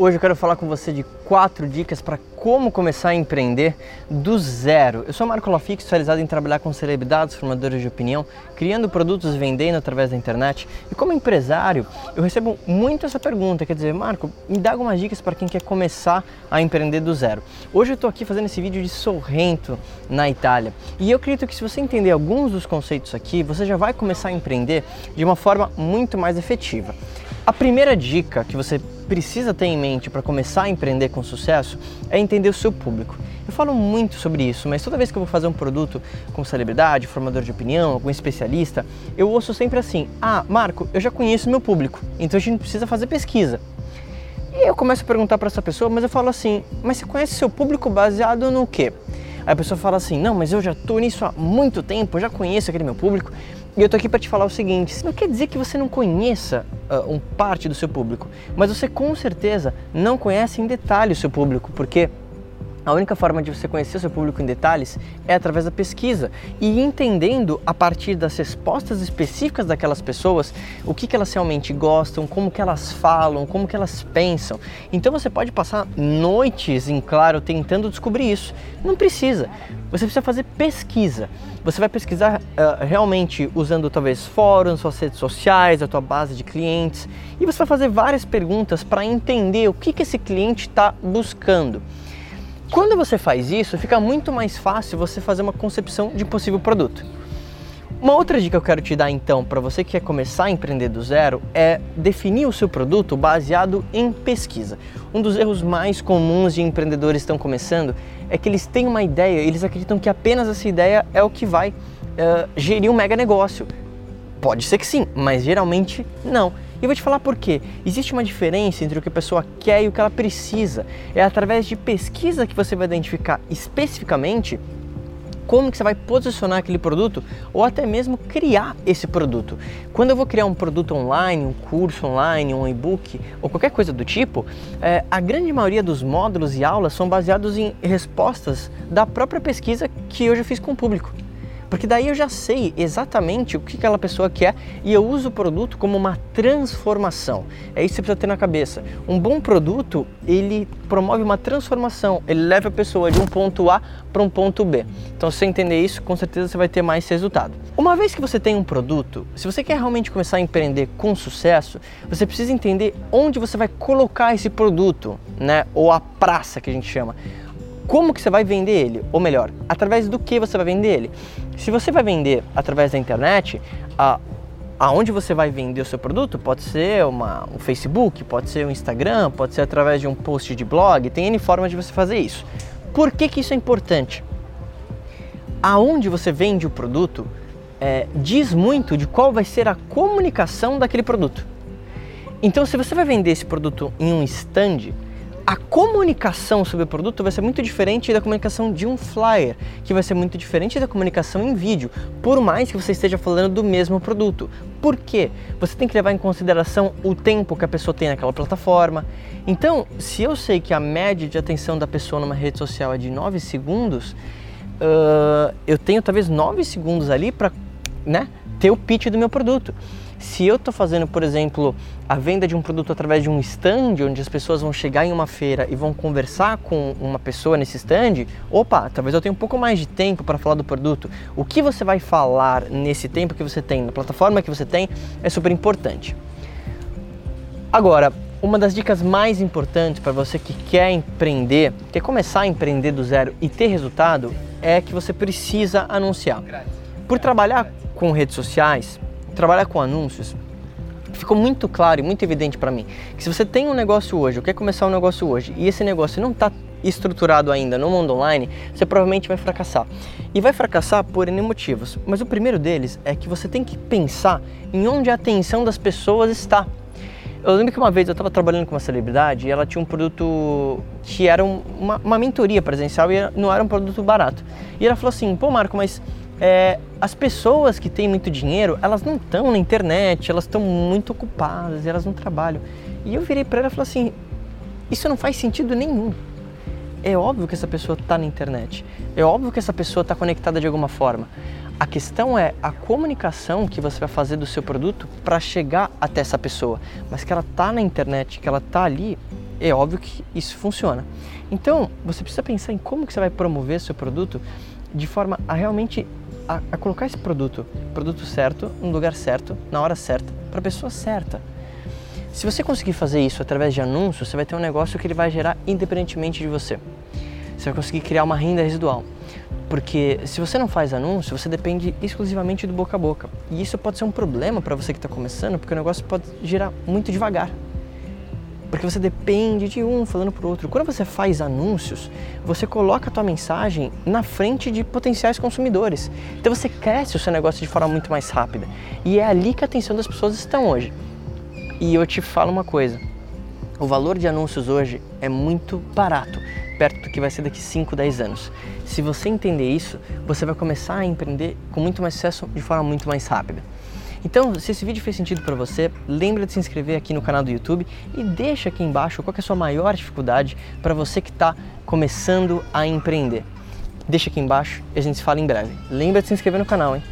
Hoje eu quero falar com você de quatro dicas para como começar a empreender do zero. Eu sou Marco Lafique, especializado em trabalhar com celebridades, formadores de opinião, criando produtos e vendendo através da internet. E como empresário, eu recebo muito essa pergunta, quer dizer, Marco, me dá algumas dicas para quem quer começar a empreender do zero. Hoje eu estou aqui fazendo esse vídeo de Sorrento, na Itália. E eu acredito que se você entender alguns dos conceitos aqui, você já vai começar a empreender de uma forma muito mais efetiva. A primeira dica que você precisa ter em mente para começar a empreender com sucesso é entender o seu público. Eu falo muito sobre isso, mas toda vez que eu vou fazer um produto com celebridade, formador de opinião, algum especialista, eu ouço sempre assim: Ah, Marco, eu já conheço meu público, então a gente precisa fazer pesquisa. E eu começo a perguntar para essa pessoa, mas eu falo assim: Mas você conhece seu público baseado no quê? Aí a pessoa fala assim: Não, mas eu já estou nisso há muito tempo, eu já conheço aquele meu público. E eu tô aqui para te falar o seguinte: não quer dizer que você não conheça uh, um parte do seu público, mas você com certeza não conhece em detalhe o seu público, porque a única forma de você conhecer o seu público em detalhes é através da pesquisa e entendendo a partir das respostas específicas daquelas pessoas o que, que elas realmente gostam, como que elas falam, como que elas pensam. Então você pode passar noites em claro tentando descobrir isso. Não precisa. Você precisa fazer pesquisa. Você vai pesquisar uh, realmente usando talvez fóruns, suas redes sociais, a tua base de clientes e você vai fazer várias perguntas para entender o que, que esse cliente está buscando. Quando você faz isso, fica muito mais fácil você fazer uma concepção de possível produto. Uma outra dica que eu quero te dar então para você que quer começar a empreender do zero é definir o seu produto baseado em pesquisa. Um dos erros mais comuns de empreendedores estão começando é que eles têm uma ideia, eles acreditam que apenas essa ideia é o que vai uh, gerir um mega negócio. Pode ser que sim, mas geralmente não. E vou te falar por quê. Existe uma diferença entre o que a pessoa quer e o que ela precisa. É através de pesquisa que você vai identificar especificamente como que você vai posicionar aquele produto ou até mesmo criar esse produto. Quando eu vou criar um produto online, um curso online, um e-book ou qualquer coisa do tipo, é, a grande maioria dos módulos e aulas são baseados em respostas da própria pesquisa que eu já fiz com o público. Porque daí eu já sei exatamente o que aquela pessoa quer e eu uso o produto como uma transformação. É isso que você precisa ter na cabeça. Um bom produto, ele promove uma transformação, ele leva a pessoa de um ponto A para um ponto B. Então, se você entender isso, com certeza você vai ter mais resultado. Uma vez que você tem um produto, se você quer realmente começar a empreender com sucesso, você precisa entender onde você vai colocar esse produto, né? Ou a praça que a gente chama como que você vai vender ele, ou melhor, através do que você vai vender ele. Se você vai vender através da internet, a, aonde você vai vender o seu produto pode ser uma, um Facebook, pode ser um Instagram, pode ser através de um post de blog, tem N formas de você fazer isso. Por que, que isso é importante? Aonde você vende o produto é, diz muito de qual vai ser a comunicação daquele produto. Então, se você vai vender esse produto em um stand, a comunicação sobre o produto vai ser muito diferente da comunicação de um flyer, que vai ser muito diferente da comunicação em vídeo, por mais que você esteja falando do mesmo produto. Por quê? Você tem que levar em consideração o tempo que a pessoa tem naquela plataforma. Então, se eu sei que a média de atenção da pessoa numa rede social é de 9 segundos, uh, eu tenho talvez 9 segundos ali para né, ter o pitch do meu produto. Se eu estou fazendo, por exemplo, a venda de um produto através de um stand, onde as pessoas vão chegar em uma feira e vão conversar com uma pessoa nesse stand, opa, talvez eu tenha um pouco mais de tempo para falar do produto. O que você vai falar nesse tempo que você tem, na plataforma que você tem, é super importante. Agora, uma das dicas mais importantes para você que quer empreender, quer começar a empreender do zero e ter resultado, é que você precisa anunciar. Por trabalhar com redes sociais, trabalhar com anúncios, ficou muito claro e muito evidente para mim que se você tem um negócio hoje, quer começar um negócio hoje, e esse negócio não está estruturado ainda no mundo online, você provavelmente vai fracassar. E vai fracassar por N motivos. Mas o primeiro deles é que você tem que pensar em onde a atenção das pessoas está. Eu lembro que uma vez eu estava trabalhando com uma celebridade e ela tinha um produto que era uma, uma mentoria presencial e não era um produto barato. E ela falou assim: pô, Marco, mas é, as pessoas que têm muito dinheiro, elas não estão na internet, elas estão muito ocupadas, elas não trabalham. E eu virei para ela e falei assim: isso não faz sentido nenhum. É óbvio que essa pessoa está na internet, é óbvio que essa pessoa está conectada de alguma forma. A questão é a comunicação que você vai fazer do seu produto para chegar até essa pessoa, mas que ela está na internet, que ela está ali, é óbvio que isso funciona. Então, você precisa pensar em como que você vai promover seu produto de forma a realmente a, a colocar esse produto, produto certo, no lugar certo, na hora certa, para a pessoa certa. Se você conseguir fazer isso através de anúncios, você vai ter um negócio que ele vai gerar independentemente de você. Você vai conseguir criar uma renda residual. Porque se você não faz anúncio, você depende exclusivamente do boca a boca. E isso pode ser um problema para você que está começando, porque o negócio pode girar muito devagar. Porque você depende de um falando para o outro. Quando você faz anúncios, você coloca a tua mensagem na frente de potenciais consumidores. Então você cresce o seu negócio de forma muito mais rápida. E é ali que a atenção das pessoas estão hoje. E eu te falo uma coisa, o valor de anúncios hoje é muito barato, perto do que vai ser daqui 5, 10 anos. Se você entender isso, você vai começar a empreender com muito mais sucesso de forma muito mais rápida. Então, se esse vídeo fez sentido para você, lembra de se inscrever aqui no canal do YouTube e deixa aqui embaixo qual é a sua maior dificuldade para você que está começando a empreender. Deixa aqui embaixo e a gente se fala em breve. Lembra de se inscrever no canal, hein?